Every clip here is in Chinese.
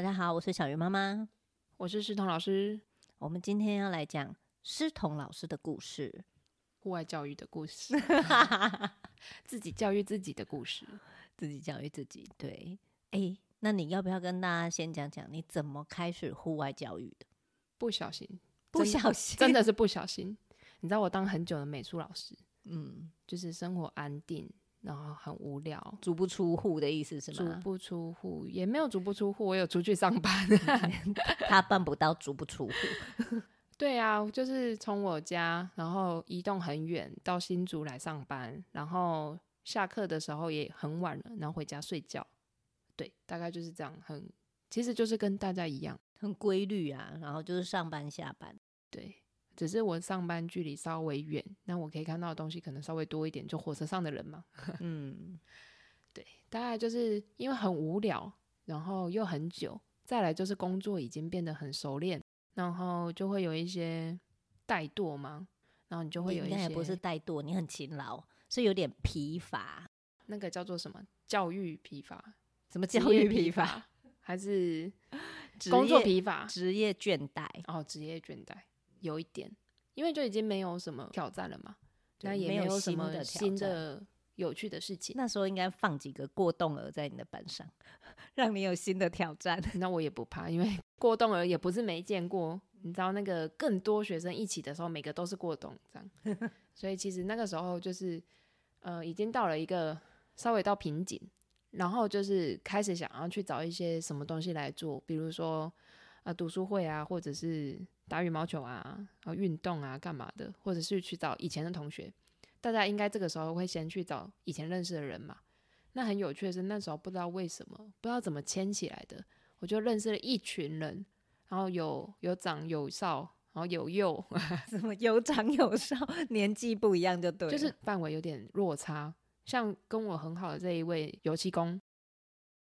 大家好，我是小鱼妈妈，我是诗彤老师。我们今天要来讲诗彤老师的故事，户外教育的故事，自己教育自己的故事，自己教育自己。对，哎，那你要不要跟大家先讲讲你怎么开始户外教育的？不小心，不小心，真的是不小心。你知道我当很久的美术老师，嗯，就是生活安定。然后很无聊，足不出户的意思是吗？足不出户也没有足不出户，我有出去上班。他办不到足不出户。对啊，就是从我家，然后移动很远到新竹来上班，然后下课的时候也很晚了，然后回家睡觉。对，大概就是这样，很，其实就是跟大家一样，很规律啊。然后就是上班下班，对。只是我上班距离稍微远，那我可以看到的东西可能稍微多一点，就火车上的人嘛。嗯，对，大概就是因为很无聊，然后又很久，再来就是工作已经变得很熟练，然后就会有一些怠惰嘛，然后你就会有一些，也不是怠惰，你很勤劳，是有点疲乏，那个叫做什么？教育疲乏？什么教育疲乏？还是工作疲乏？职业倦怠？哦，职业倦怠。有一点，因为就已经没有什么挑战了嘛，那也没有什么新的有趣的事情。那时候应该放几个过动儿在你的班上，让你有新的挑战。那我也不怕，因为 过动儿也不是没见过。你知道那个更多学生一起的时候，每个都是过动这样，所以其实那个时候就是呃，已经到了一个稍微到瓶颈，然后就是开始想要去找一些什么东西来做，比如说呃读书会啊，或者是。打羽毛球啊，然后运动啊，干嘛的？或者是去找以前的同学，大家应该这个时候会先去找以前认识的人嘛。那很有趣的是，那时候不知道为什么，不知道怎么牵起来的，我就认识了一群人，然后有有长有少，然后有幼，什么有长有少，年纪不一样就对，就是范围有点落差。像跟我很好的这一位油漆工，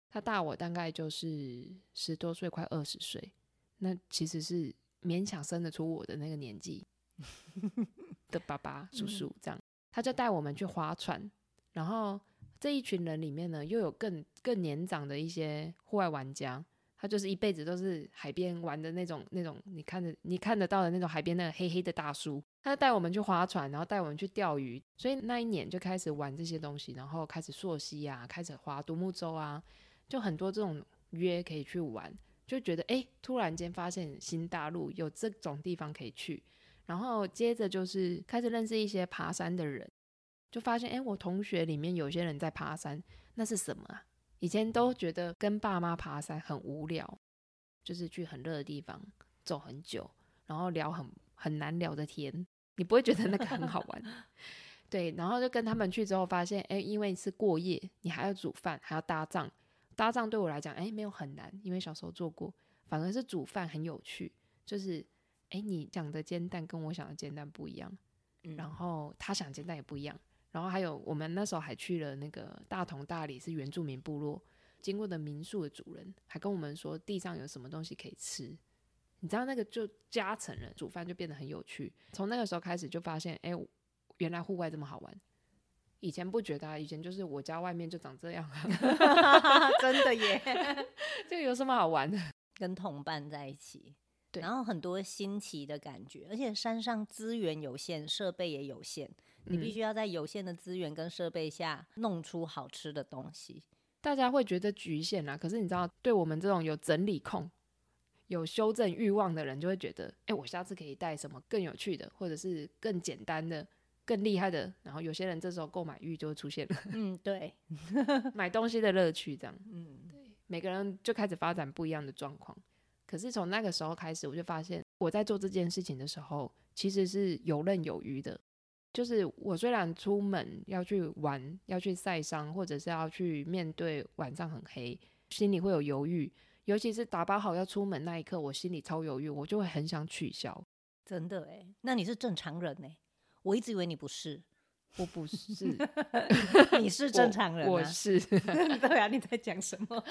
他大我大概就是十多岁，快二十岁，那其实是。勉强生得出我的那个年纪 的爸爸叔叔，这样他就带我们去划船，然后这一群人里面呢，又有更更年长的一些户外玩家，他就是一辈子都是海边玩的那种那种，你看着你看得到的那种海边那个黑黑的大叔，他就带我们去划船，然后带我们去钓鱼，所以那一年就开始玩这些东西，然后开始溯溪啊，开始划独木舟啊，就很多这种约可以去玩。就觉得哎、欸，突然间发现新大陆有这种地方可以去，然后接着就是开始认识一些爬山的人，就发现哎、欸，我同学里面有些人在爬山，那是什么啊？以前都觉得跟爸妈爬山很无聊，就是去很热的地方走很久，然后聊很很难聊的天，你不会觉得那个很好玩，对，然后就跟他们去之后发现，哎、欸，因为是过夜，你还要煮饭，还要搭帐。搭帐对我来讲，哎、欸，没有很难，因为小时候做过。反而是煮饭很有趣，就是，哎、欸，你讲的煎蛋跟我想的煎蛋不一样，嗯、然后他想煎蛋也不一样。然后还有，我们那时候还去了那个大同大理，是原住民部落，经过的民宿的主人还跟我们说地上有什么东西可以吃。你知道那个就加成了，煮饭就变得很有趣。从那个时候开始就发现，哎、欸，原来户外这么好玩。以前不觉得啊，以前就是我家外面就长这样啊 真的耶，这个有什么好玩的？跟同伴在一起，对，然后很多新奇的感觉，而且山上资源有限，设备也有限，你必须要在有限的资源跟设备下弄出好吃的东西。大家会觉得局限啊，可是你知道，对我们这种有整理控、有修正欲望的人，就会觉得，哎，我下次可以带什么更有趣的，或者是更简单的。更厉害的，然后有些人这时候购买欲就会出现了。嗯，对，买东西的乐趣这样。嗯，对，每个人就开始发展不一样的状况。可是从那个时候开始，我就发现我在做这件事情的时候，其实是游刃有余的。就是我虽然出门要去玩，要去晒伤，或者是要去面对晚上很黑，心里会有犹豫。尤其是打包好要出门那一刻，我心里超犹豫，我就会很想取消。真的哎，那你是正常人哎。我一直以为你不是，我不是，你是正常人、啊我，我是。对啊，你在讲什么？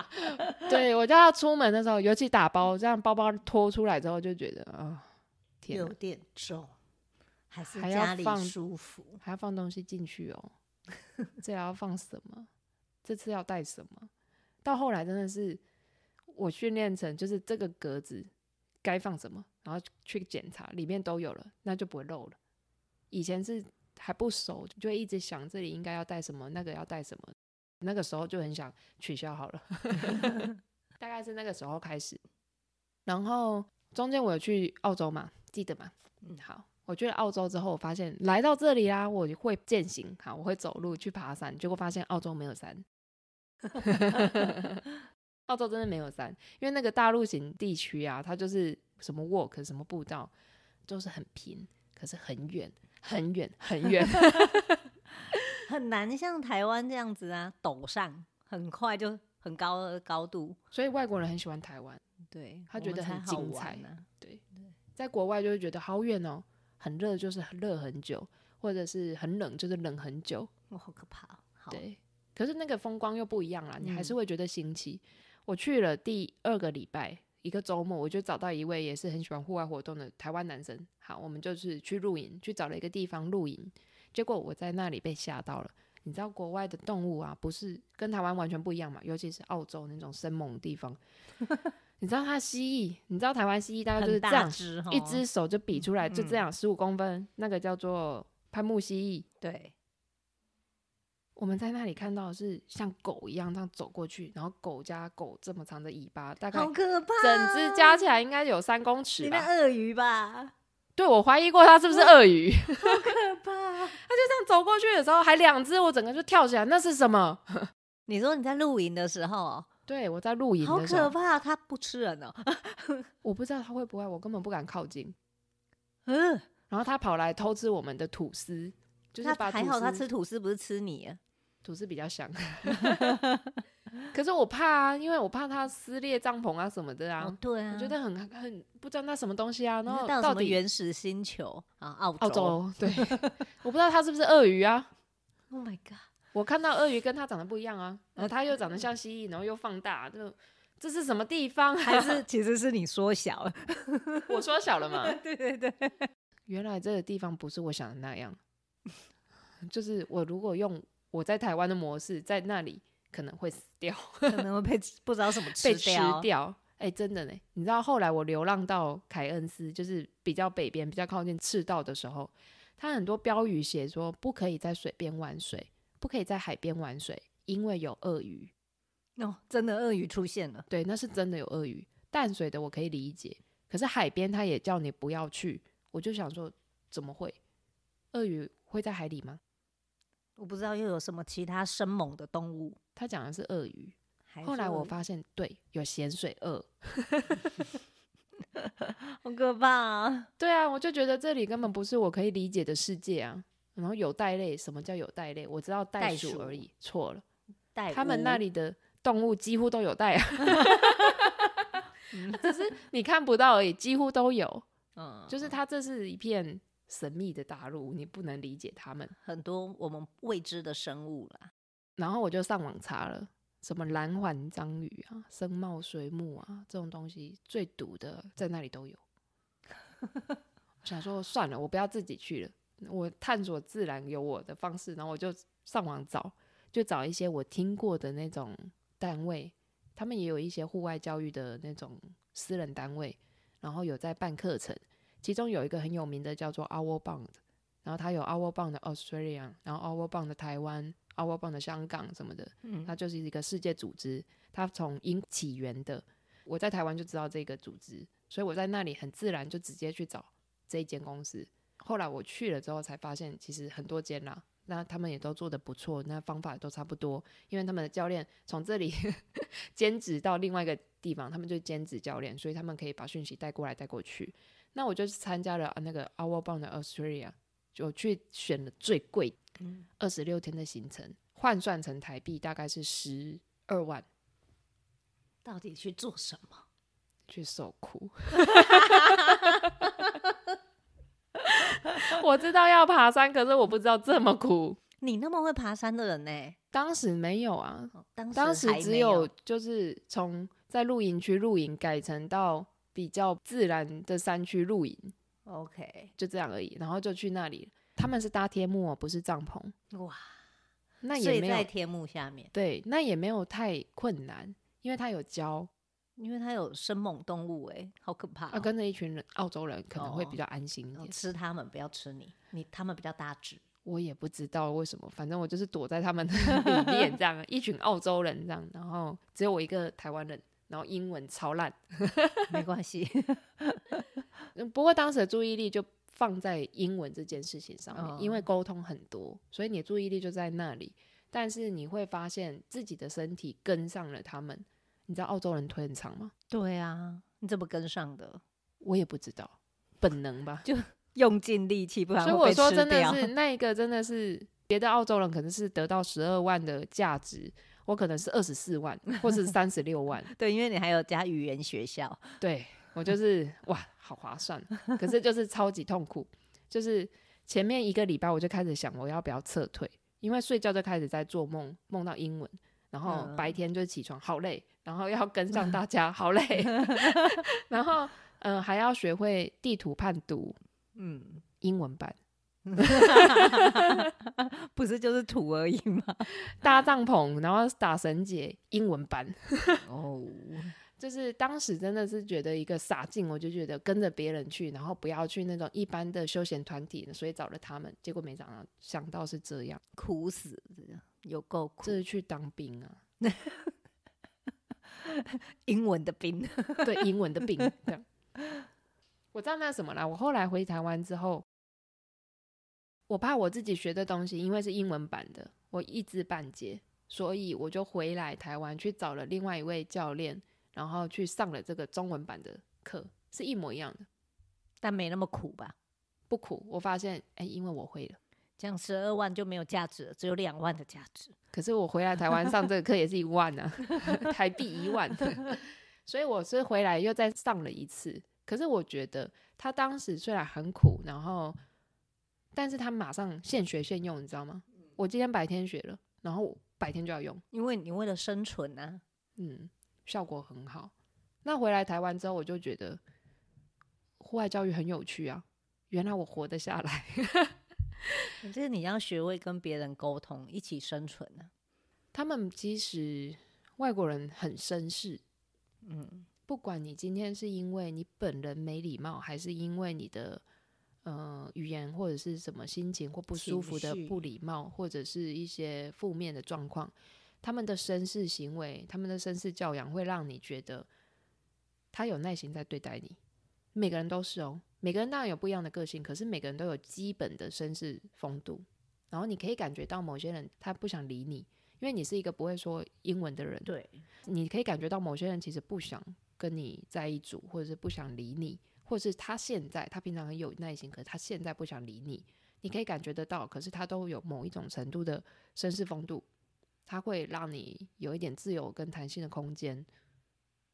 对，我叫他出门的时候，尤其打包，这样包包拖出来之后，就觉得啊、哦，天，有点重，还是家里舒服，还要放，还要放东西进去哦。这要放什么？这次要带什么？到后来真的是，我训练成就是这个格子该放什么，然后去检查里面都有了，那就不会漏了。以前是还不熟，就会一直想这里应该要带什么，那个要带什么，那个时候就很想取消好了。大概是那个时候开始，然后中间我有去澳洲嘛，记得吗？嗯，好。我去了澳洲之后，我发现来到这里啦，我会践行，好，我会走路去爬山，结果发现澳洲没有山。澳洲真的没有山，因为那个大陆型地区啊，它就是什么 walk 什么步道，就是很平，可是很远，很远，很 远，很难像台湾这样子啊，陡上很快就很高的高度，所以外国人很喜欢台湾，对，他觉得很精彩呢。对，在国外就会觉得好远哦。很热就是热很久，或者是很冷就是冷很久，哇，好可怕！好，对，可是那个风光又不一样啦，你还是会觉得新奇。嗯、我去了第二个礼拜，一个周末，我就找到一位也是很喜欢户外活动的台湾男生。好，我们就是去露营，去找了一个地方露营。结果我在那里被吓到了。你知道国外的动物啊，不是跟台湾完全不一样嘛？尤其是澳洲那种生猛的地方。你知道它蜥蜴？你知道台湾蜥蜴大概就是这样，只一只手就比出来，就这样十五公分，嗯，那个叫做攀木蜥蜴。对，我们在那里看到的是像狗一样这样走过去，然后狗加狗这么长的尾巴，大概好可怕，整只加起来应该有三公尺吧？你那鳄鱼吧？对，我怀疑过它是不是鳄鱼，好可怕！它就这样走过去的时候，还两只，我整个就跳起来，那是什么？你说你在露营的时候？对，我在露营，好可怕！它不吃人哦，我不知道它会不会，我根本不敢靠近。嗯，然后它跑来偷吃我们的吐司，就是把还好它吃吐司不是吃你啊，吐司比较香。可是我怕啊，因为我怕它撕裂帐篷啊什么的啊。哦、对啊，我觉得很很不知道那什么东西啊。然后到什么原始星球啊？澳洲，澳洲对，我不知道它是不是鳄鱼啊？Oh my god！我看到鳄鱼跟它长得不一样啊，然后它又长得像蜥蜴，然后又放大，就这是什么地方？还是其实是你缩小了？我缩小了嘛？对对对，原来这个地方不是我想的那样。就是我如果用我在台湾的模式，在那里可能会死掉，可能会被不知道什么吃被吃掉。哎、欸，真的呢，你知道后来我流浪到凯恩斯，就是比较北边、比较靠近赤道的时候，它很多标语写说不可以在水边玩水。不可以在海边玩水，因为有鳄鱼。哦，真的鳄鱼出现了。对，那是真的有鳄鱼。淡水的我可以理解，可是海边他也叫你不要去。我就想说，怎么会？鳄鱼会在海里吗？我不知道又有什么其他生猛的动物。他讲的是鳄鱼。后来我发现，对，有咸水鳄。好可怕啊！对啊，我就觉得这里根本不是我可以理解的世界啊。然后有袋类，什么叫有袋类？我知道袋鼠而已，错了。他们那里的动物几乎都有袋啊，只是你看不到而已，几乎都有。嗯，就是它这是一片神秘的大陆，你不能理解他们很多我们未知的生物啦。然后我就上网查了，什么蓝环章鱼啊、深茂水母啊这种东西，最毒的在那里都有。我想说算了，我不要自己去了。我探索自然有我的方式，然后我就上网找，就找一些我听过的那种单位，他们也有一些户外教育的那种私人单位，然后有在办课程，其中有一个很有名的叫做 Outward Bound，然后它有 Outward Bound 的 Australia，然后 Outward Bound 的台湾，Outward Bound 的香港什么的，嗯，它就是一个世界组织，它从英起源的，我在台湾就知道这个组织，所以我在那里很自然就直接去找这一间公司。后来我去了之后，才发现其实很多间啦，那他们也都做得不错，那方法都差不多。因为他们的教练从这里 兼职到另外一个地方，他们就兼职教练，所以他们可以把讯息带过来带过去。那我就参加了那个 Outward Bound Australia，就去选了最贵，二十六天的行程，换算成台币大概是十二万。到底去做什么？去受苦。我知道要爬山，可是我不知道这么苦。你那么会爬山的人呢？当时没有啊，哦、当时当时只有就是从在露营区露营改成到比较自然的山区露营。OK，就这样而已。然后就去那里，他们是搭天幕，不是帐篷。哇，那也没有在天幕下面。对，那也没有太困难，因为它有胶。因为它有生猛动物，哎，好可怕、哦。啊，跟着一群人，澳洲人可能会比较安心一点。哦、吃他们，不要吃你，你他们比较大只。我也不知道为什么，反正我就是躲在他们 里面，这样一群澳洲人这样，然后只有我一个台湾人，然后英文超烂，没关系。不过当时的注意力就放在英文这件事情上面，哦、因为沟通很多，所以你的注意力就在那里。但是你会发现自己的身体跟上了他们。你知道澳洲人腿很长吗？对啊，你怎么跟上的？我也不知道，本能吧，就 用尽力气。所以我说真的是那一个，真的是别的澳洲人可能是得到十二万的价值，我可能是二十四万，或是三十六万。对，因为你还有加语言学校。对，我就是哇，好划算，可是就是超级痛苦。就是前面一个礼拜我就开始想，我要不要撤退？因为睡觉就开始在做梦，梦到英文。然后白天就起床，好累，然后要跟上大家，好累，然后嗯、呃，还要学会地图判读，嗯，英文版，不是就是土而已吗？搭帐篷，然后打绳结，英文版，哦，就是当时真的是觉得一个傻劲，我就觉得跟着别人去，然后不要去那种一般的休闲团体，所以找了他们，结果没想到想到是这样，苦死。有够苦，这是去当兵啊！英文的兵，对，英文的兵。我知道那什么啦。我后来回台湾之后，我怕我自己学的东西，因为是英文版的，我一知半解，所以我就回来台湾去找了另外一位教练，然后去上了这个中文版的课，是一模一样的，但没那么苦吧？不苦，我发现，哎、欸，因为我会了。这样十二万就没有价值了，只有两万的价值。可是我回来台湾上这个课也是一万呢、啊，台币一万。所以我是回来又再上了一次。可是我觉得他当时虽然很苦，然后，但是他马上现学现用，你知道吗？我今天白天学了，然后白天就要用，因为你为了生存啊。嗯，效果很好。那回来台湾之后，我就觉得户外教育很有趣啊，原来我活得下来。就是你要学会跟别人沟通，一起生存呢、啊。他们其实外国人很绅士，嗯，不管你今天是因为你本人没礼貌，还是因为你的呃语言或者是什么心情或不舒服的不礼貌，或者是一些负面的状况，他们的绅士行为，他们的绅士教养，会让你觉得他有耐心在对待你。每个人都是哦。每个人当然有不一样的个性，可是每个人都有基本的绅士风度。然后你可以感觉到某些人他不想理你，因为你是一个不会说英文的人。对，你可以感觉到某些人其实不想跟你在一组，或者是不想理你，或是他现在他平常很有耐心，可是他现在不想理你。你可以感觉得到，可是他都有某一种程度的绅士风度，他会让你有一点自由跟弹性的空间。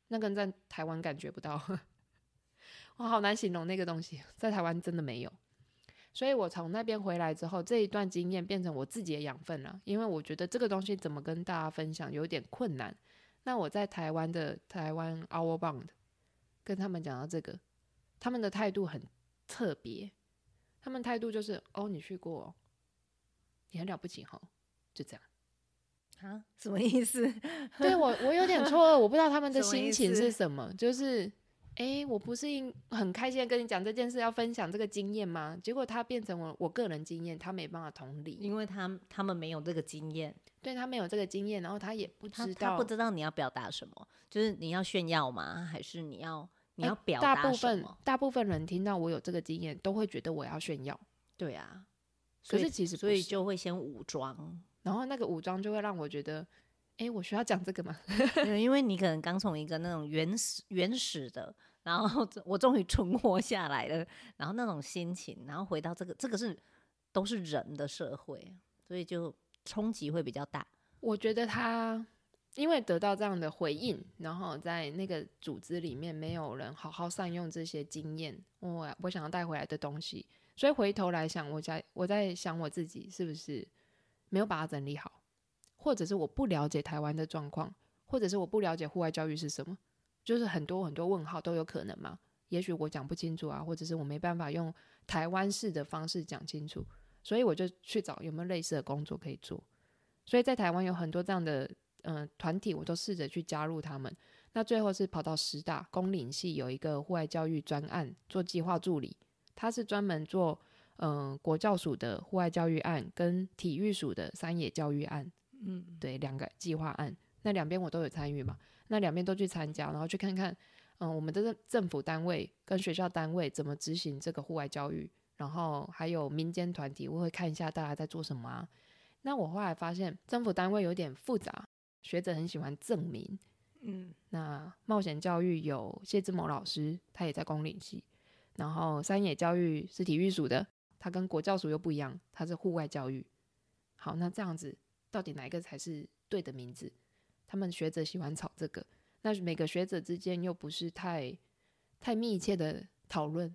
那个人在台湾感觉不到。我好难形容那个东西，在台湾真的没有，所以我从那边回来之后，这一段经验变成我自己的养分了。因为我觉得这个东西怎么跟大家分享有点困难。那我在台湾的台湾 Our Bond 跟他们讲到这个，他们的态度很特别，他们态度就是哦，你去过，你很了不起哈，就这样。啊？什么意思？对我，我有点错愕，我不知道他们的心情是什么，就是。哎、欸，我不是很开心的跟你讲这件事，要分享这个经验吗？结果他变成我我个人经验，他没办法同理，因为他他们没有这个经验，对他没有这个经验，然后他也不知道，他，他不知道你要表达什么，就是你要炫耀吗？还是你要你要表达什么？大部分大部分人听到我有这个经验，都会觉得我要炫耀。对啊，可是其实所以就会先武装，然后那个武装就会让我觉得，哎、欸，我需要讲这个吗？因为你可能刚从一个那种原始原始的。然后我终于存活下来了，然后那种心情，然后回到这个，这个是都是人的社会，所以就冲击会比较大。我觉得他因为得到这样的回应，然后在那个组织里面没有人好好善用这些经验，我我想要带回来的东西，所以回头来想，我在我在想我自己是不是没有把它整理好，或者是我不了解台湾的状况，或者是我不了解户外教育是什么。就是很多很多问号都有可能嘛，也许我讲不清楚啊，或者是我没办法用台湾式的方式讲清楚，所以我就去找有没有类似的工作可以做。所以在台湾有很多这样的嗯团体，我都试着去加入他们。那最后是跑到师大公领系有一个户外教育专案做计划助理，他是专门做嗯国教署的户外教育案跟体育署的山野教育案，嗯，对，两个计划案，那两边我都有参与嘛，那两边都去参加，然后去看看嗯我们的政府单位跟学校单位怎么执行这个户外教育，然后还有民间团体，我会看一下大家在做什么啊。那我后来发现政府单位有点复杂，学者很喜欢证明。嗯，那冒险教育有谢志谋老师，他也在公领系。然后山野教育是体育署的，他跟国教署又不一样，他是户外教育。好，那这样子到底哪一个才是对的名字？他们学者喜欢吵这个，那每个学者之间又不是太太密切的讨论，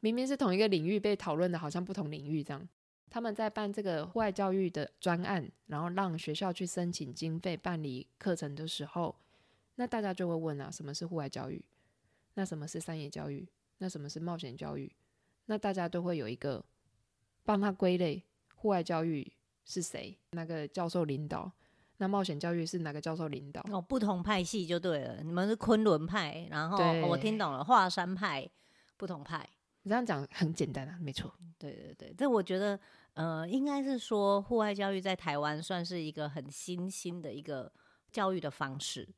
明明是同一个领域被讨论的，好像不同领域这样。他们在办这个户外教育的专案，然后让学校去申请经费办理课程的时候。那大家就会问啊，什么是户外教育？那什么是山野教育？那什么是冒险教育？那大家都会有一个帮他归类，户外教育是谁？那个教授领导？那冒险教育是哪个教授领导？哦，不同派系就对了。你们是昆仑派，然后我听懂了，华山派，不同派。你这样讲很简单啊，没错。对对对，这我觉得，呃，应该是说户外教育在台湾算是一个很新兴的一个教育的方式。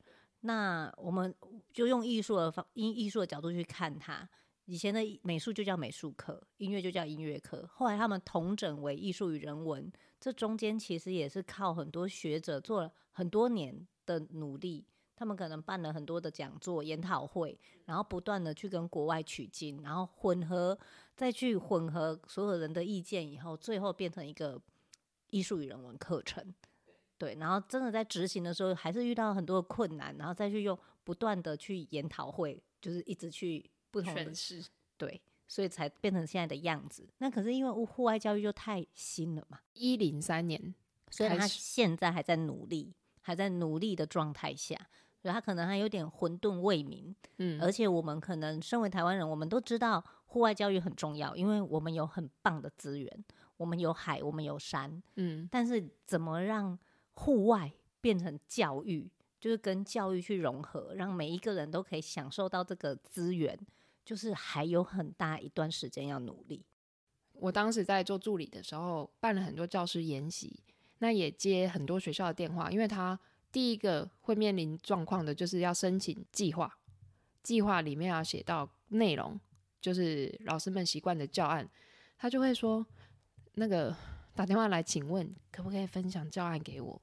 那我们就用艺术的方，因艺术的角度去看它。以前的美术就叫美术课，音乐就叫音乐课。后来他们统整为艺术与人文，这中间其实也是靠很多学者做了很多年的努力。他们可能办了很多的讲座、研讨会，然后不断的去跟国外取经，然后混合，再去混合所有人的意见以后，最后变成一个艺术与人文课程。对，然后真的在执行的时候，还是遇到很多的困难，然后再去用不断的去研讨会，就是一直去不同的事，对，所以才变成现在的样子。那可是因为户外教育就太新了嘛，一零三年，所以他现在还在努力，还在努力的状态下，所以他可能还有点混沌未明。嗯，而且我们可能身为台湾人，我们都知道户外教育很重要，因为我们有很棒的资源，我们有海，我们有山，嗯，但是怎么让户外变成教育，就是跟教育去融合，让每一个人都可以享受到这个资源，就是还有很大一段时间要努力。我当时在做助理的时候，办了很多教师研习，那也接很多学校的电话，因为他第一个会面临状况的就是要申请计划，计划里面要写到内容，就是老师们习惯的教案，他就会说那个打电话来，请问可不可以分享教案给我？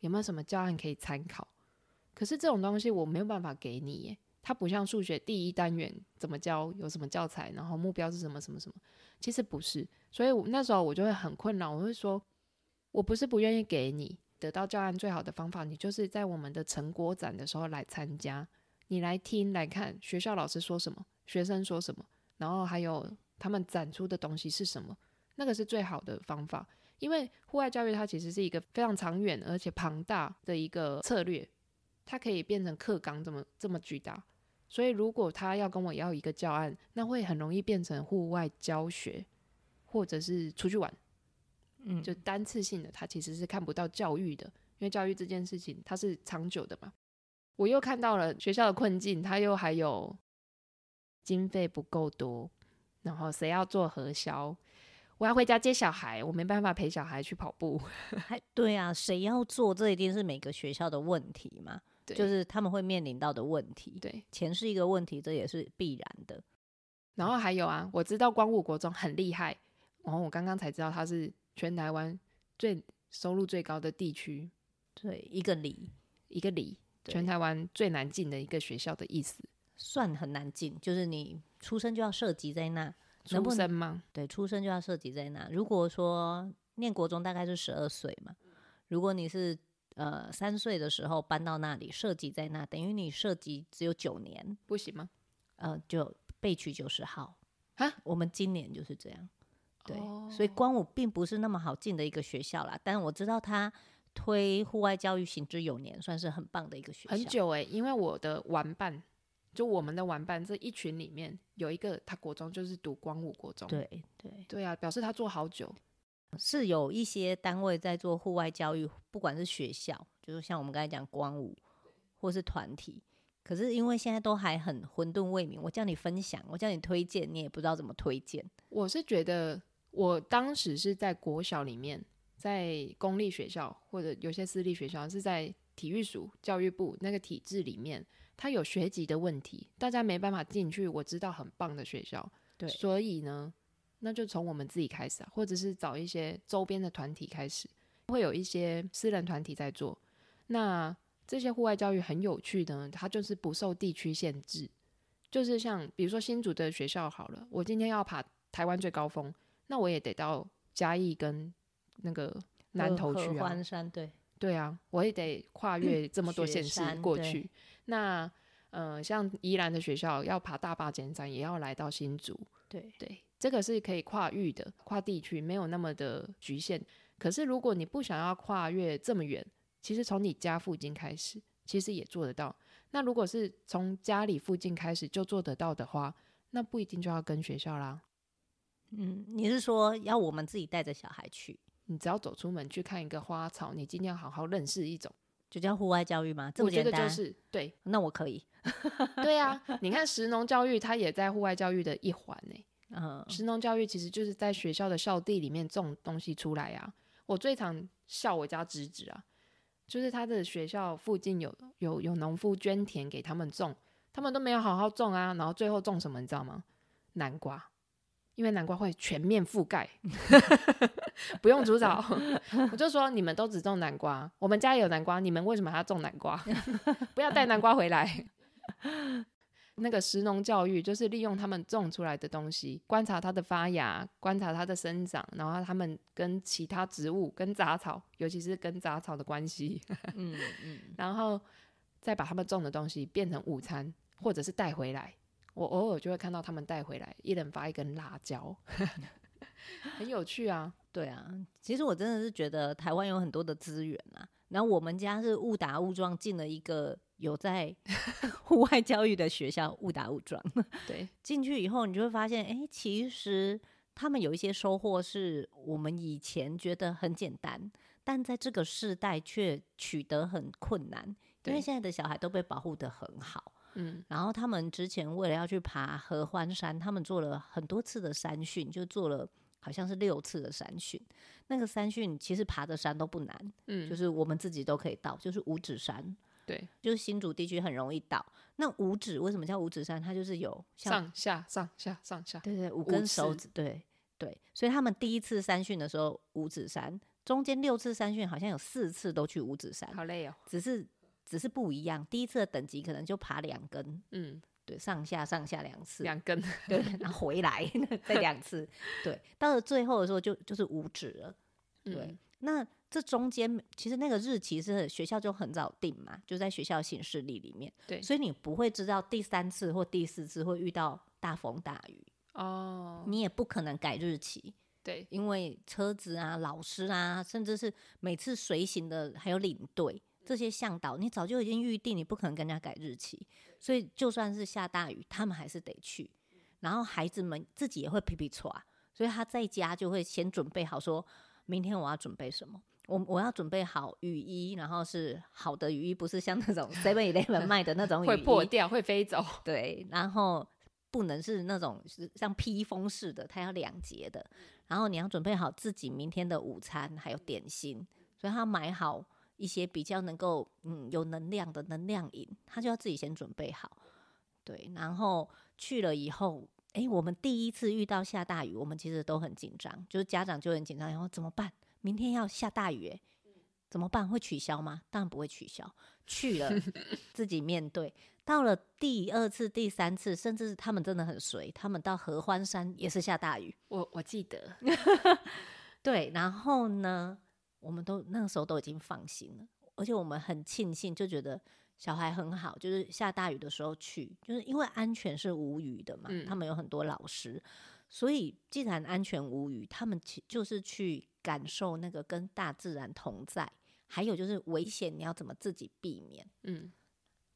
有没有什么教案可以参考？可是这种东西我没有办法给你耶，它不像数学第一单元怎么教，有什么教材，然后目标是什么什么什么，其实不是。所以我那时候我就会很困扰，我会说，我不是不愿意给你得到教案，最好的方法，你就是在我们的成果展的时候来参加，你来听来看学校老师说什么，学生说什么，然后还有他们展出的东西是什么，那个是最好的方法。因为户外教育它其实是一个非常长远而且庞大的一个策略，它可以变成课纲这么这么巨大，所以如果他要跟我要一个教案，那会很容易变成户外教学，或者是出去玩，嗯，就单次性的，他其实是看不到教育的，因为教育这件事情它是长久的嘛。我又看到了学校的困境，他又还有经费不够多，然后谁要做核销？我要回家接小孩，我没办法陪小孩去跑步。还 对啊，谁要做？这一定是每个学校的问题嘛，对，就是他们会面临到的问题。对，钱是一个问题，这也是必然的。然后还有啊，我知道光武国中很厉害，然后我刚刚才知道他是全台湾最收入最高的地区。对，一个里，一个里，全台湾最难进的一个学校的意思，算很难进，就是你出生就要涉及在那。能不能出生吗？对，出生就要涉及在那。如果说念国中大概是十二岁嘛，如果你是呃三岁的时候搬到那里涉及在那，等于你涉及只有九年，不行吗？呃，就被取九十号啊。我们今年就是这样，对，哦、所以光武并不是那么好进的一个学校啦。但是我知道他推户外教育行之有年，算是很棒的一个学校。很久诶、欸，因为我的玩伴。就我们的玩伴这一群里面有一个，他国中就是读光武国中。对对对啊，表示他做好久。是有一些单位在做户外教育，不管是学校，就是像我们刚才讲光武，或是团体。可是因为现在都还很混沌未明，我叫你分享，我叫你推荐，你也不知道怎么推荐。我是觉得，我当时是在国小里面，在公立学校或者有些私立学校是在体育署、教育部那个体制里面，它有学籍的问题，大家没办法进去。我知道很棒的学校，对，所以呢，那就从我们自己开始啊，或者是找一些周边的团体开始，会有一些私人团体在做。那这些户外教育很有趣的，它就是不受地区限制，就是像比如说新竹的学校好了，我今天要爬台湾最高峰，那我也得到嘉义跟那个南投去啊，山对对啊，我也得跨越这么多县市过去。那呃，像宜兰的学校要爬大霸尖山，也要来到新竹，对对，这个是可以跨域的，跨地区没有那么的局限。可是如果你不想要跨越这么远，其实从你家附近开始，其实也做得到。那如果是从家里附近开始就做得到的话，那不一定就要跟学校啦。嗯，你是说要我们自己带着小孩去？你只要走出门去看一个花草，你今天要好好认识一种，就叫户外教育吗？这么简单？我觉得就是对。那我可以。对啊，你看石农教育，它也在户外教育的一环呢。嗯，食农教育其实就是在学校的校地里面种东西出来啊。我最常笑我家侄子啊。就是他的学校附近有有有农夫捐田给他们种，他们都没有好好种啊，然后最后种什么你知道吗？南瓜，因为南瓜会全面覆盖，不用煮草。我就说你们都只种南瓜，我们家也有南瓜，你们为什么还要种南瓜？不要带南瓜回来。那个食农教育就是利用他们种出来的东西，观察它的发芽，观察它的生长，然后他们跟其他植物、跟杂草，尤其是跟杂草的关系，嗯嗯，然后再把他们种的东西变成午餐，或者是带回来。我偶尔就会看到他们带回来，一人发一根辣椒，很有趣啊。对啊，其实我真的是觉得台湾有很多的资源啊，然后我们家是误打误撞进了一个。有在 户外教育的学校，误打误撞，对，进去以后，你就会发现，哎、欸，其实他们有一些收获，是我们以前觉得很简单，但在这个世代却取得很困难，因为现在的小孩都被保护的很好，嗯，然后他们之前为了要去爬合欢山，他们做了很多次的山训，就做了好像是六次的山训，那个山训其实爬的山都不难，嗯，就是我们自己都可以到，就是五指山。对，就是新竹地区很容易到。那五指为什么叫五指山？它就是有上下上下上下，对对，五根手指，对对。所以他们第一次山训的时候，五指山中间六次山训，好像有四次都去五指山，好累哦。只是只是不一样，第一次的等级可能就爬两根，嗯，对，上下上下两次，两根，对，然后回来 再两次，对，到了最后的时候就就是五指了，对，嗯、那。这中间其实那个日期是学校就很早定嘛，就在学校行事历里面。对，所以你不会知道第三次或第四次会遇到大风大雨哦，你也不可能改日期。对，因为车子啊、老师啊，甚至是每次随行的还有领队这些向导，你早就已经预定，你不可能跟人家改日期。所以就算是下大雨，他们还是得去。然后孩子们自己也会皮皮啊，所以他在家就会先准备好，说明天我要准备什么。我我要准备好雨衣，然后是好的雨衣，不是像那种 Seven Eleven 卖的那种雨衣，会破掉、会飞走。对，然后不能是那种是像披风似的，它要两节的。然后你要准备好自己明天的午餐，还有点心，所以他买好一些比较能够嗯有能量的能量饮，他就要自己先准备好。对，然后去了以后，哎，我们第一次遇到下大雨，我们其实都很紧张，就是家长就很紧张，然后怎么办？明天要下大雨，欸，怎么办？会取消吗？当然不会取消。去了 自己面对。到了第二次、第三次，甚至是他们真的很随，他们到合欢山也是下大雨。我我记得，对。然后呢，我们都那个时候都已经放心了，而且我们很庆幸，就觉得小孩很好，就是下大雨的时候去，就是因为安全是无语的嘛。嗯、他们有很多老师，所以既然安全无语，他们就是去。感受那个跟大自然同在，还有就是危险，你要怎么自己避免？嗯，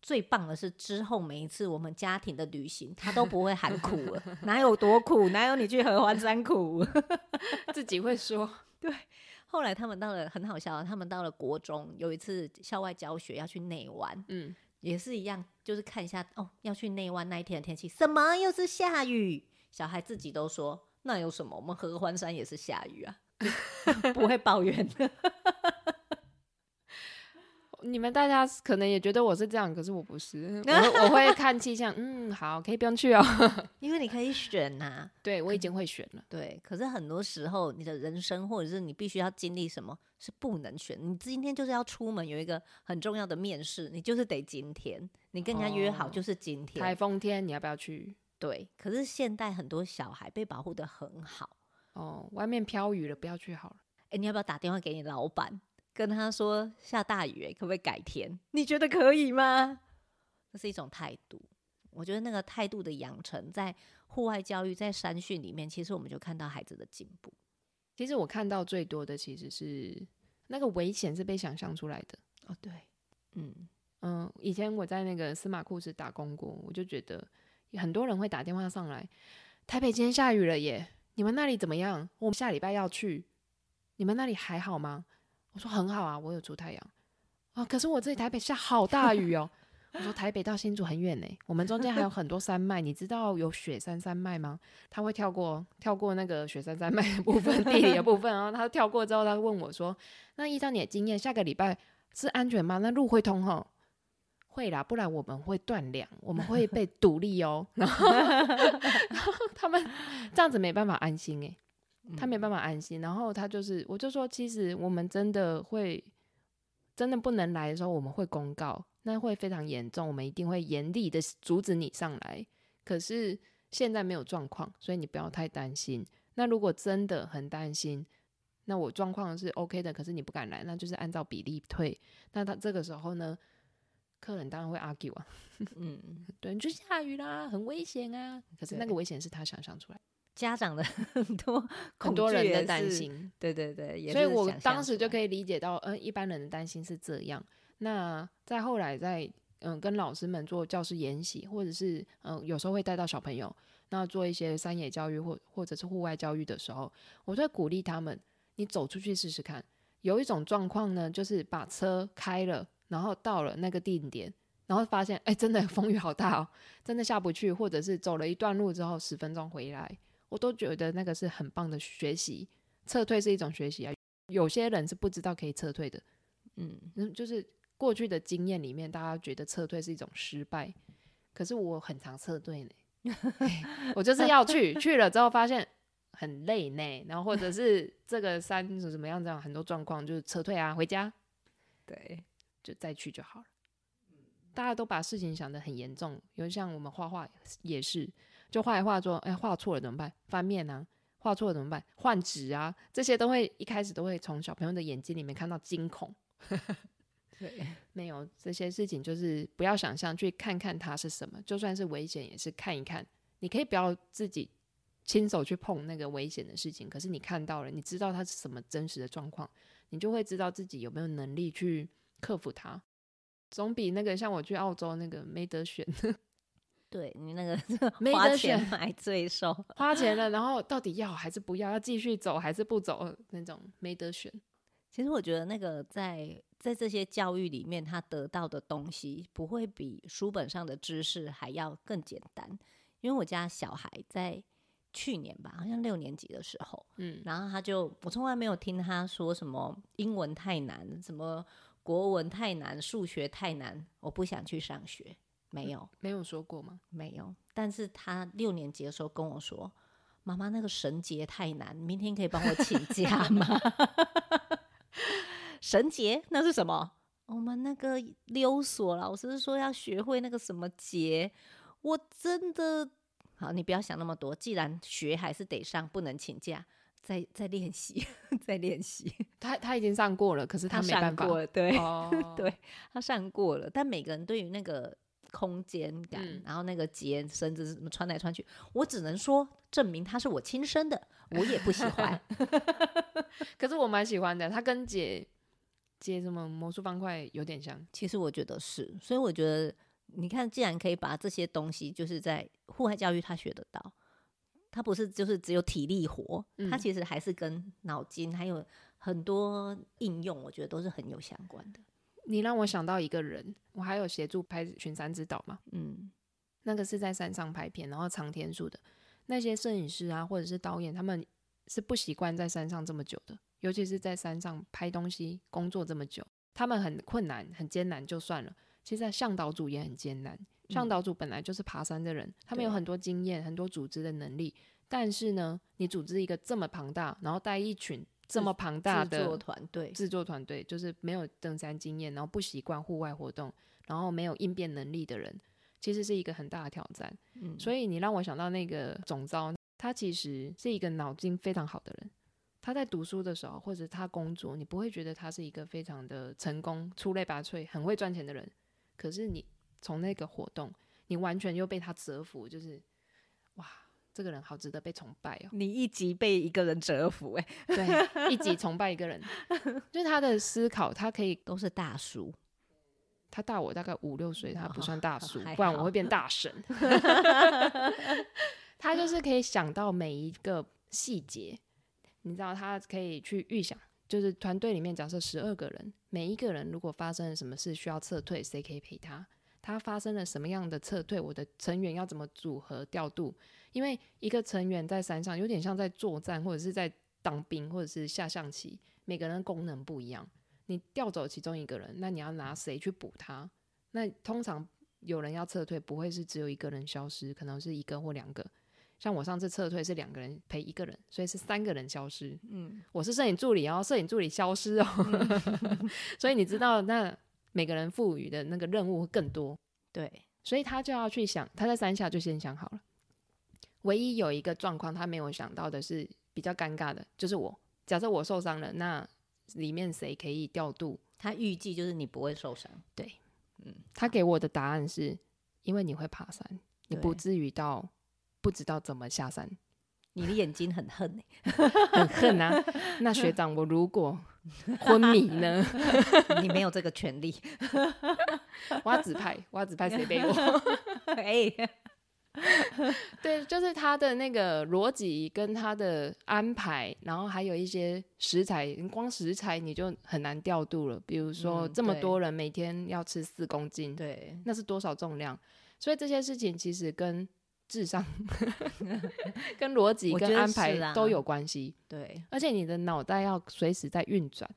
最棒的是之后每一次我们家庭的旅行，他都不会喊苦 了，哪有多苦，哪有你去合欢山苦，自己会说。对，后来他们到了很好笑，他们到了国中，有一次校外教学要去内湾，嗯，也是一样，就是看一下哦，要去内湾那一天的天气，什么？又是下雨，小孩自己都说那有什么，我们合欢山也是下雨啊，不会抱怨的。你们大家可能也觉得我是这样，可是我不是，我我会看气象，嗯，好，可以不用去哦，因为你可以选呐、啊。对，我已经会选了。对，可是很多时候你的人生或者是你必须要经历什么是不能选。你今天就是要出门有一个很重要的面试，你就是得今天，你跟人家约好就是今天。台风天你要不要去？对，可是现代很多小孩被保护的很好。哦，外面飘雨了，不要去好了。哎，你要不要打电话给你老板？跟他说下大雨，可不可以改天？你觉得可以吗？这是一种态度。我觉得那个态度的养成，在户外教育、在山训里面，其实我们就看到孩子的进步。其实我看到最多的，其实是那个危险是被想象出来的。哦，对，嗯嗯，以前我在那个司马库斯打工过，我就觉得很多人会打电话上来，台北今天下雨了耶，你们那里怎么样？我们下礼拜要去，你们那里还好吗？我说很好啊，我有出太阳啊，可是我这里台北下好大雨哦。我说台北到新竹很远呢，我们中间还有很多山脉，你知道有雪山山脉吗？他会跳过跳过那个雪山山脉的部分，地理的部分，然后他跳过之后，他问我说：“那依照你的经验，下个礼拜是安全吗？那路会通吼？”会啦，不然我们会断粮，我们会被独立哦。然后，然后他们这样子没办法安心诶。他没办法安心，然后他就是，我就说，其实我们真的会，真的不能来的时候，我们会公告，那会非常严重，我们一定会严厉的阻止你上来。可是现在没有状况，所以你不要太担心。那如果真的很担心，那我状况是 OK 的，可是你不敢来，那就是按照比例退。那他这个时候呢，客人当然会 argue 啊，嗯，对，你就下雨啦，很危险啊。可是那个危险是他想象出来。家长的 很多很多人的担心，对对对，所以我当时就可以理解到，嗯、呃，一般人的担心是这样。那再后来在，在嗯跟老师们做教师研习，或者是嗯、呃、有时候会带到小朋友，那做一些山野教育或或者是户外教育的时候，我就会鼓励他们，你走出去试试看。有一种状况呢，就是把车开了，然后到了那个定点，然后发现，哎，真的 风雨好大哦，真的下不去，或者是走了一段路之后十分钟回来。我都觉得那个是很棒的学习，撤退是一种学习啊。有些人是不知道可以撤退的，嗯，就是过去的经验里面，大家觉得撤退是一种失败，可是我很常撤退呢。我就是要去，去了之后发现很累呢，然后或者是这个山是怎么样，这样很多状况就是撤退啊，回家，对，就再去就好了。大家都把事情想得很严重，有像我们画画也是。就画一画说，哎，画错了怎么办？翻面啊，画错了怎么办？换纸啊，这些都会一开始都会从小朋友的眼睛里面看到惊恐。对，没有这些事情，就是不要想象，去看看它是什么。就算是危险，也是看一看。你可以不要自己亲手去碰那个危险的事情，可是你看到了，你知道它是什么真实的状况，你就会知道自己有没有能力去克服它。总比那个像我去澳洲那个没得选。对你那个 花钱买罪受，花钱 了，然后到底要还是不要？要继续走还是不走？那种没得选。其实我觉得那个在在这些教育里面，他得到的东西不会比书本上的知识还要更简单。因为我家小孩在去年吧，好像六年级的时候，嗯，然后他就我从来没有听他说什么英文太难，什么国文太难，数学太难，我不想去上学。没有、嗯，没有说过吗？没有，但是他六年级的时候跟我说：“妈妈，那个绳结太难，明天可以帮我请假吗？” 绳结那是什么？我们那个溜索老师说要学会那个什么结，我真的好，你不要想那么多，既然学还是得上，不能请假，再再练习，再练习。他他已经上过了，可是他没办法，上过了，对、哦、对，他上过了，但每个人对于那个。空间感，嗯、然后那个结绳子是怎么穿来穿去，我只能说证明他是我亲生的，我也不喜欢。可是我蛮喜欢的，他跟解解什么魔术方块有点像。其实我觉得是，所以我觉得你看，既然可以把这些东西，就是在户外教育他学得到，他不是就是只有体力活，嗯、他其实还是跟脑筋还有很多应用，我觉得都是很有相关的。你让我想到一个人，我还有协助拍《群山之岛》嘛，嗯，那个是在山上拍片，然后长天数的那些摄影师啊，或者是导演，他们是不习惯在山上这么久的，尤其是在山上拍东西工作这么久，他们很困难、很艰难就算了。其实向导组也很艰难，向导组本来就是爬山的人，嗯、他们有很多经验、很多组织的能力。但是呢，你组织一个这么庞大，然后带一群这么庞大的制作团队，制作团队就是没有登山经验，然后不习惯户外活动，然后没有应变能力的人，其实是一个很大的挑战。嗯，所以你让我想到那个总招，他其实是一个脑筋非常好的人。他在读书的时候，或者他工作，你不会觉得他是一个非常的成功、出类拔萃、很会赚钱的人。可是你从那个活动，你完全又被他折服，就是哇，这个人好值得被崇拜哦！你一集被一个人折服，哎，对，一集崇拜一个人，就是他的思考，他可以都是大叔，他大我大概五六岁，他不算大叔，不然我会变大神。他就是可以想到每一个细节，你知道，他可以去预想。就是团队里面，假设十二个人，每一个人如果发生了什么事需要撤退，谁可以陪他？他发生了什么样的撤退？我的成员要怎么组合调度？因为一个成员在山上有点像在作战，或者是在当兵，或者是下象棋，每个人的功能不一样。你调走其中一个人，那你要拿谁去补他？那通常有人要撤退，不会是只有一个人消失，可能是一个或两个。像我上次撤退是两个人陪一个人，所以是三个人消失。嗯，我是摄影助理然后，摄影助理消失哦，嗯、所以你知道，那每个人赋予的那个任务会更多。对，所以他就要去想，他在山下就先想好了。唯一有一个状况他没有想到的是比较尴尬的，就是我假设我受伤了，那里面谁可以调度？他预计就是你不会受伤。对，嗯，他给我的答案是因为你会爬山，你不至于到。不知道怎么下山，你的眼睛很恨，很恨啊！那学长，我如果 昏迷呢？你没有这个权利。挖子派，挖子派谁背我？哎，对，就是他的那个逻辑跟他的安排，然后还有一些食材，光食材你就很难调度了。比如说这么多人每天要吃四公斤，对，那是多少重量？所以这些事情其实跟智商、跟逻辑、跟安排都有关系。对，而且你的脑袋要随时在运转。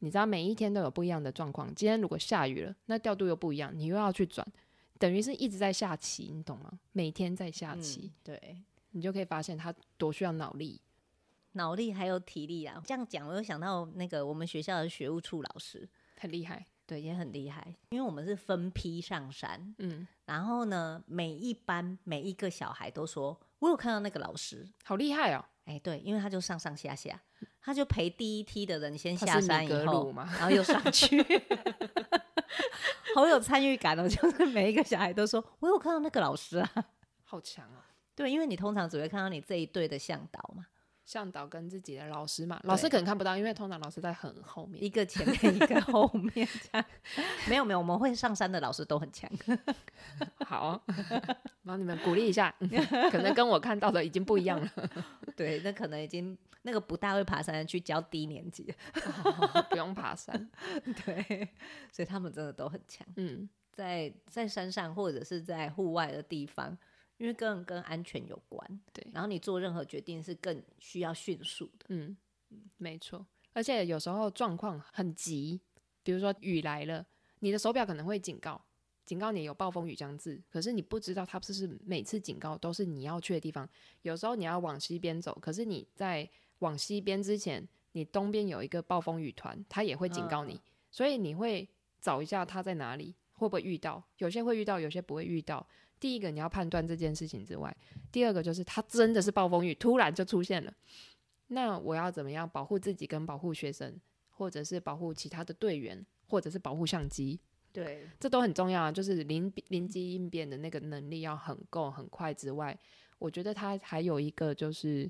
你知道每一天都有不一样的状况。今天如果下雨了，那调度又不一样，你又要去转，等于是一直在下棋，你懂吗？每天在下棋，嗯、对，你就可以发现它多需要脑力、脑力还有体力啊。这样讲，我又想到那个我们学校的学务处老师很厉害。对，也很厉害，因为我们是分批上山，嗯，然后呢，每一班每一个小孩都说，我有看到那个老师，好厉害哦，哎，对，因为他就上上下下，他就陪第一梯的人先下山以后，然后又上去，好有参与感哦，就是每一个小孩都说，我有看到那个老师啊，好强啊，对，因为你通常只会看到你这一队的向导嘛。向导跟自己的老师嘛，老师可能看不到，因为通常老师在很后面，一个前面一个后面这样。没有没有，我们会上山的老师都很强。好，帮你们鼓励一下，可能跟我看到的已经不一样了。对，那可能已经那个不大会爬山的去教低年级，哦，不用爬山。对，所以他们真的都很强。嗯，在在山上或者是在户外的地方。因为跟跟安全有关，对，然后你做任何决定是更需要迅速的，嗯，没错，而且有时候状况很急，比如说雨来了，你的手表可能会警告，警告你有暴风雨将至，可是你不知道它不是每次警告都是你要去的地方，有时候你要往西边走，可是你在往西边之前，你东边有一个暴风雨团，它也会警告你，嗯，所以你会找一下它在哪里，会不会遇到，有些会遇到，有些不会遇到。第一个你要判断这件事情之外，第二个就是它真的是暴风雨突然就出现了，那我要怎么样保护自己跟保护学生，或者是保护其他的队员，或者是保护相机？对，这都很重要啊。就是临临机应变的那个能力要很够很快之外，我觉得它还有一个就是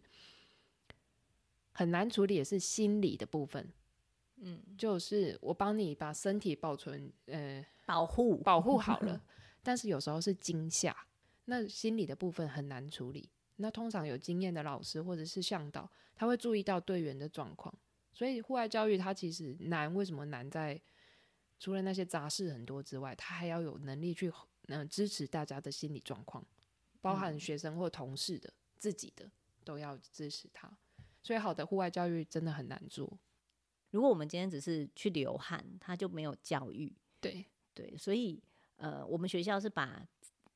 很难处理，也是心理的部分。嗯，就是我帮你把身体保存，呃，保护保护好了。但是有时候是惊吓，那心理的部分很难处理。那通常有经验的老师或者是向导，他会注意到队员的状况。所以户外教育它其实难，为什么难在除了那些杂事很多之外，他还要有能力去嗯、呃、支持大家的心理状况，包含学生或同事的、自己的都要支持他。所以好的户外教育真的很难做。如果我们今天只是去流汗，他就没有教育。对对，所以呃，我们学校是把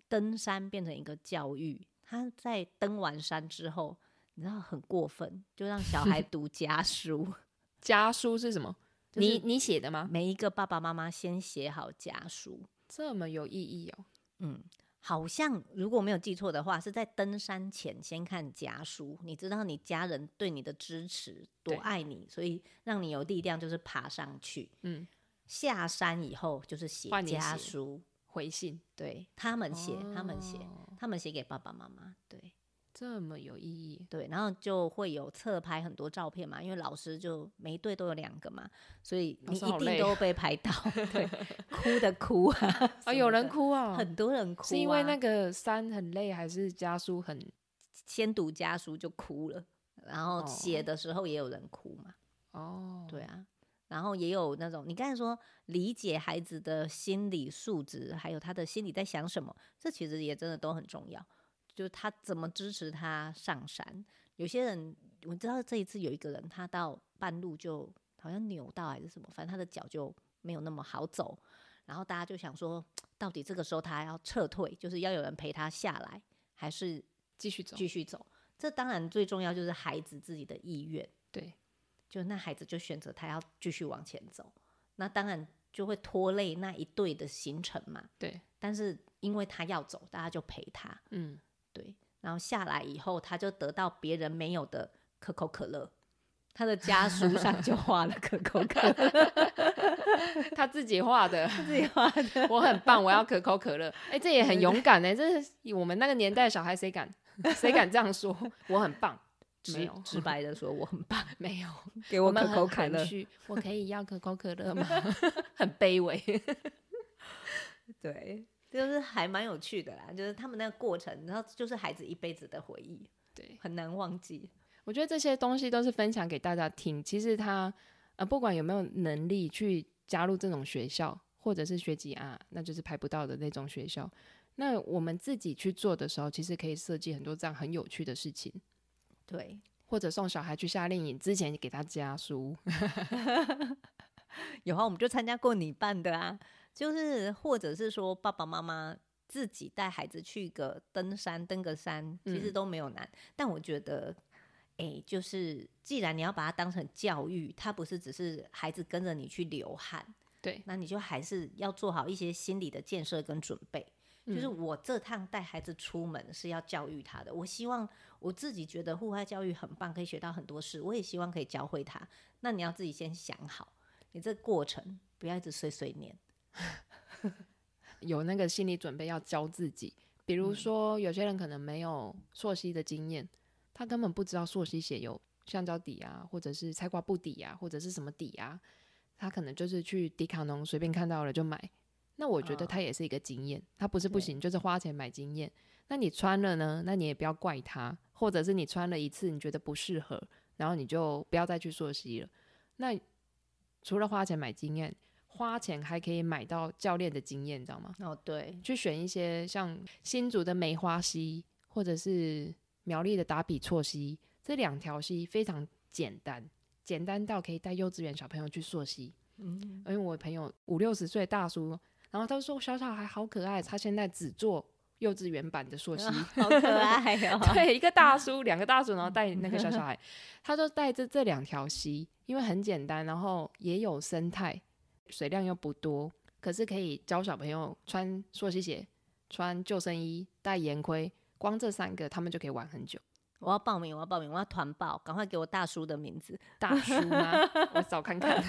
登山变成一个教育。他在登完山之后，你知道很过分，就让小孩 读家书。家书是什么？就是、你你写的吗？每一个爸爸妈妈先写好家书，这么有意义哦。嗯，好像如果没有记错的话，是在登山前先看家书，你知道你家人对你的支持多爱你，所以让你有力量，就是爬上去。嗯，下山以后就是写家书回信，对他们写，他们写，他们写给爸爸妈妈，对。这么有意义，对，然后就会有侧拍很多照片嘛，因为老师就每一队都有两个嘛，所以你一定都被拍到，对，哭的哭啊，啊、哦，有人哭啊，很多人哭、啊，是因为那个山很累，还是家书很先读家书就哭了，然后写的时候也有人哭嘛，哦，对啊，然后也有那种你刚才说理解孩子的心理素质，还有他的心理在想什么，这其实也真的都很重要。就是他怎么支持他上山？有些人我知道这一次有一个人，他到半路就好像扭到还是什么，反正他的脚就没有那么好走。然后大家就想说，到底这个时候他要撤退，就是要有人陪他下来，还是继续走？继续走。这当然最重要就是孩子自己的意愿。对，就那孩子就选择他要继续往前走，那当然就会拖累那一队的行程嘛。对，但是因为他要走，大家就陪他。嗯。对，然后下来以后，他就得到别人没有的可口可乐。他的家书上就画了可口可乐，他自己画的，自己画的。我很棒，我要可口可乐。哎，这也很勇敢呢。这是我们那个年代小孩谁敢谁敢这样说？我很棒，没有直白的说我很棒，没有给我可口可乐。我可以要可口可乐吗？很卑微。对。就是还蛮有趣的啦，就是他们那个过程，然后就是孩子一辈子的回忆，对，很难忘记。我觉得这些东西都是分享给大家听。其实他呃，不管有没有能力去加入这种学校，或者是学籍啊，那就是排不到的那种学校。那我们自己去做的时候，其实可以设计很多这样很有趣的事情。对，或者送小孩去夏令营之前给他家书，有啊，我们就参加过你办的啊。就是，或者是说，爸爸妈妈自己带孩子去个登山，登个山，其实都没有难。嗯、但我觉得，哎、欸，就是既然你要把它当成教育，它不是只是孩子跟着你去流汗，对，那你就还是要做好一些心理的建设跟准备。嗯、就是我这趟带孩子出门是要教育他的，我希望我自己觉得户外教育很棒，可以学到很多事，我也希望可以教会他。那你要自己先想好，你这过程不要一直碎碎念。有那个心理准备要教自己，比如说有些人可能没有溯溪的经验，他根本不知道溯溪鞋有橡胶底啊，或者是菜瓜布底啊，或者是什么底啊，他可能就是去迪卡侬随便看到了就买。那我觉得它也是一个经验，它不是不行，就是花钱买经验。那你穿了呢？那你也不要怪他，或者是你穿了一次你觉得不适合，然后你就不要再去溯溪了。那除了花钱买经验。花钱还可以买到教练的经验，你知道吗？哦，对，去选一些像新竹的梅花溪，或者是苗栗的达比错溪，这两条溪非常简单，简单到可以带幼稚园小朋友去溯溪。嗯，因为我朋友五六十岁大叔，然后他说小小孩好可爱，他现在只做幼稚园版的 溯溪，好可爱哦。对，一个大叔，两个大叔，然后带那个小小孩，他就带着这两条溪，因为很简单，然后也有生态。水量又不多，可是可以教小朋友穿溯溪鞋、穿救生衣、戴盐盔，光这三个他们就可以玩很久。我要报名，我要报名，我要团报，赶快给我大叔的名字。大叔吗？我找看看。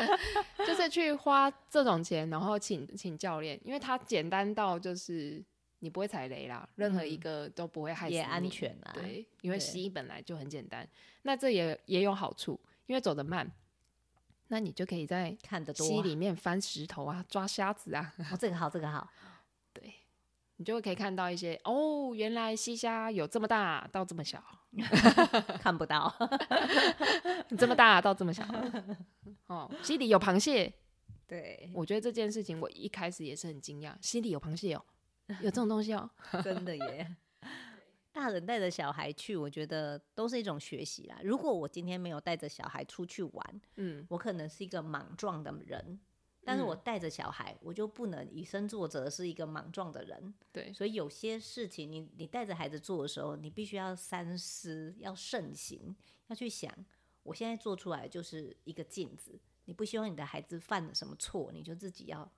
就是去花这种钱，然后请请教练，因为他简单到就是你不会踩雷啦，任何一个都不会害死你，也安全啦。对，因为溪本来就很简单，那这也也有好处，因为走得慢。那你就可以在溪里面翻石头啊，抓虾子啊。哦，这个好，这个好。对，你就会可以看到一些哦，原来西虾有这么大到这么小，看不到，这么大到这么小。哦，溪里有螃蟹。对，我觉得这件事情我一开始也是很惊讶，溪里有螃蟹哦，有这种东西哦，真的耶。大人带着小孩去，我觉得都是一种学习啦。如果我今天没有带着小孩出去玩，嗯，我可能是一个莽撞的人。但是我带着小孩，我就不能以身作则，是一个莽撞的人。对，所以有些事情你，你你带着孩子做的时候，你必须要三思，要慎行，要去想，我现在做出来就是一个镜子。你不希望你的孩子犯了什么错，你就自己要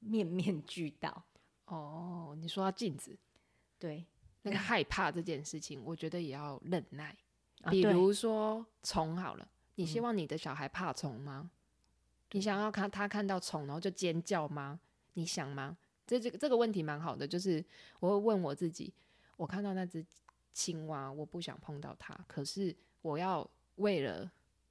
面面俱到。哦，你说到镜子，对，那个害怕这件事情，我觉得也要忍耐。啊、比如说虫好了，你希望你的小孩怕虫吗？嗯你想要看他看到虫，然后就尖叫吗？你想吗？这这个这个问题蛮好的，就是我会问我自己：我看到那只青蛙，我不想碰到它，可是我要为了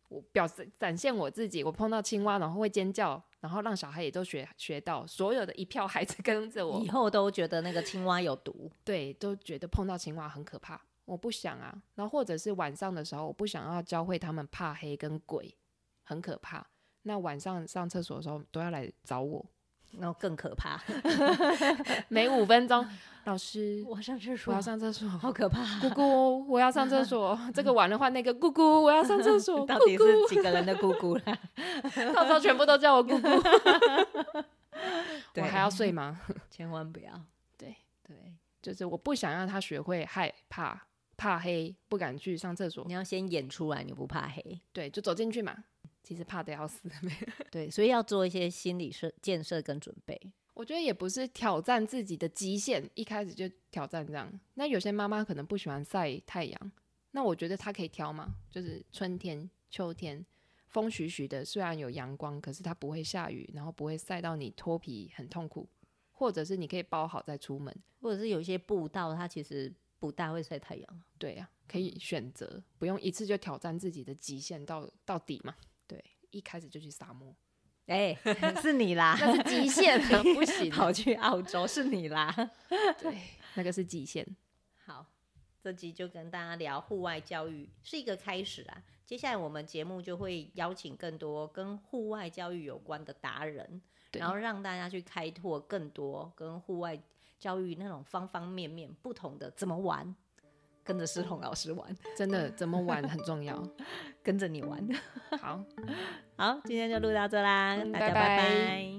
我表示展现我自己，我碰到青蛙然后会尖叫，然后让小孩也都学学到，所有的一票孩子 跟着我，以后都觉得那个青蛙有毒，对，都觉得碰到青蛙很可怕。我不想啊，然后或者是晚上的时候，我不想要教会他们怕黑跟鬼，很可怕。那晚上上厕所的时候都要来找我，然后更可怕。每五分钟，老师，我上厕所，我要上厕所，好可怕。姑姑，我要上厕所。这个完了换那个姑姑，我要上厕所。到底是几个人的姑姑了？到时候全部都叫我姑姑。我还要睡吗？千万不要。对对，就是我不想让他学会害怕、怕黑，不敢去上厕所。你要先演出来，你不怕黑。对，就走进去嘛。其实怕的要死，对，所以要做一些心理设建设跟准备。我觉得也不是挑战自己的极限，一开始就挑战这样。那有些妈妈可能不喜欢晒太阳，那我觉得她可以挑嘛，就是春天、秋天，风徐徐的，虽然有阳光，可是它不会下雨，然后不会晒到你脱皮很痛苦。或者是你可以包好再出门，或者是有一些步道，它其实不大会晒太阳。对呀、啊，可以选择，不用一次就挑战自己的极限到到底嘛。对，一开始就去沙漠，哎、欸，是你啦，那是极限，不行，跑去澳洲是你啦，对，那个是极限。好，这集就跟大家聊户外教育是一个开始啊，接下来我们节目就会邀请更多跟户外教育有关的达人，然后让大家去开拓更多跟户外教育那种方方面面不同的怎么玩。跟着思彤老师玩，真的怎么玩很重要。跟着你玩，好，好，今天就录到这啦，大家拜拜。拜拜。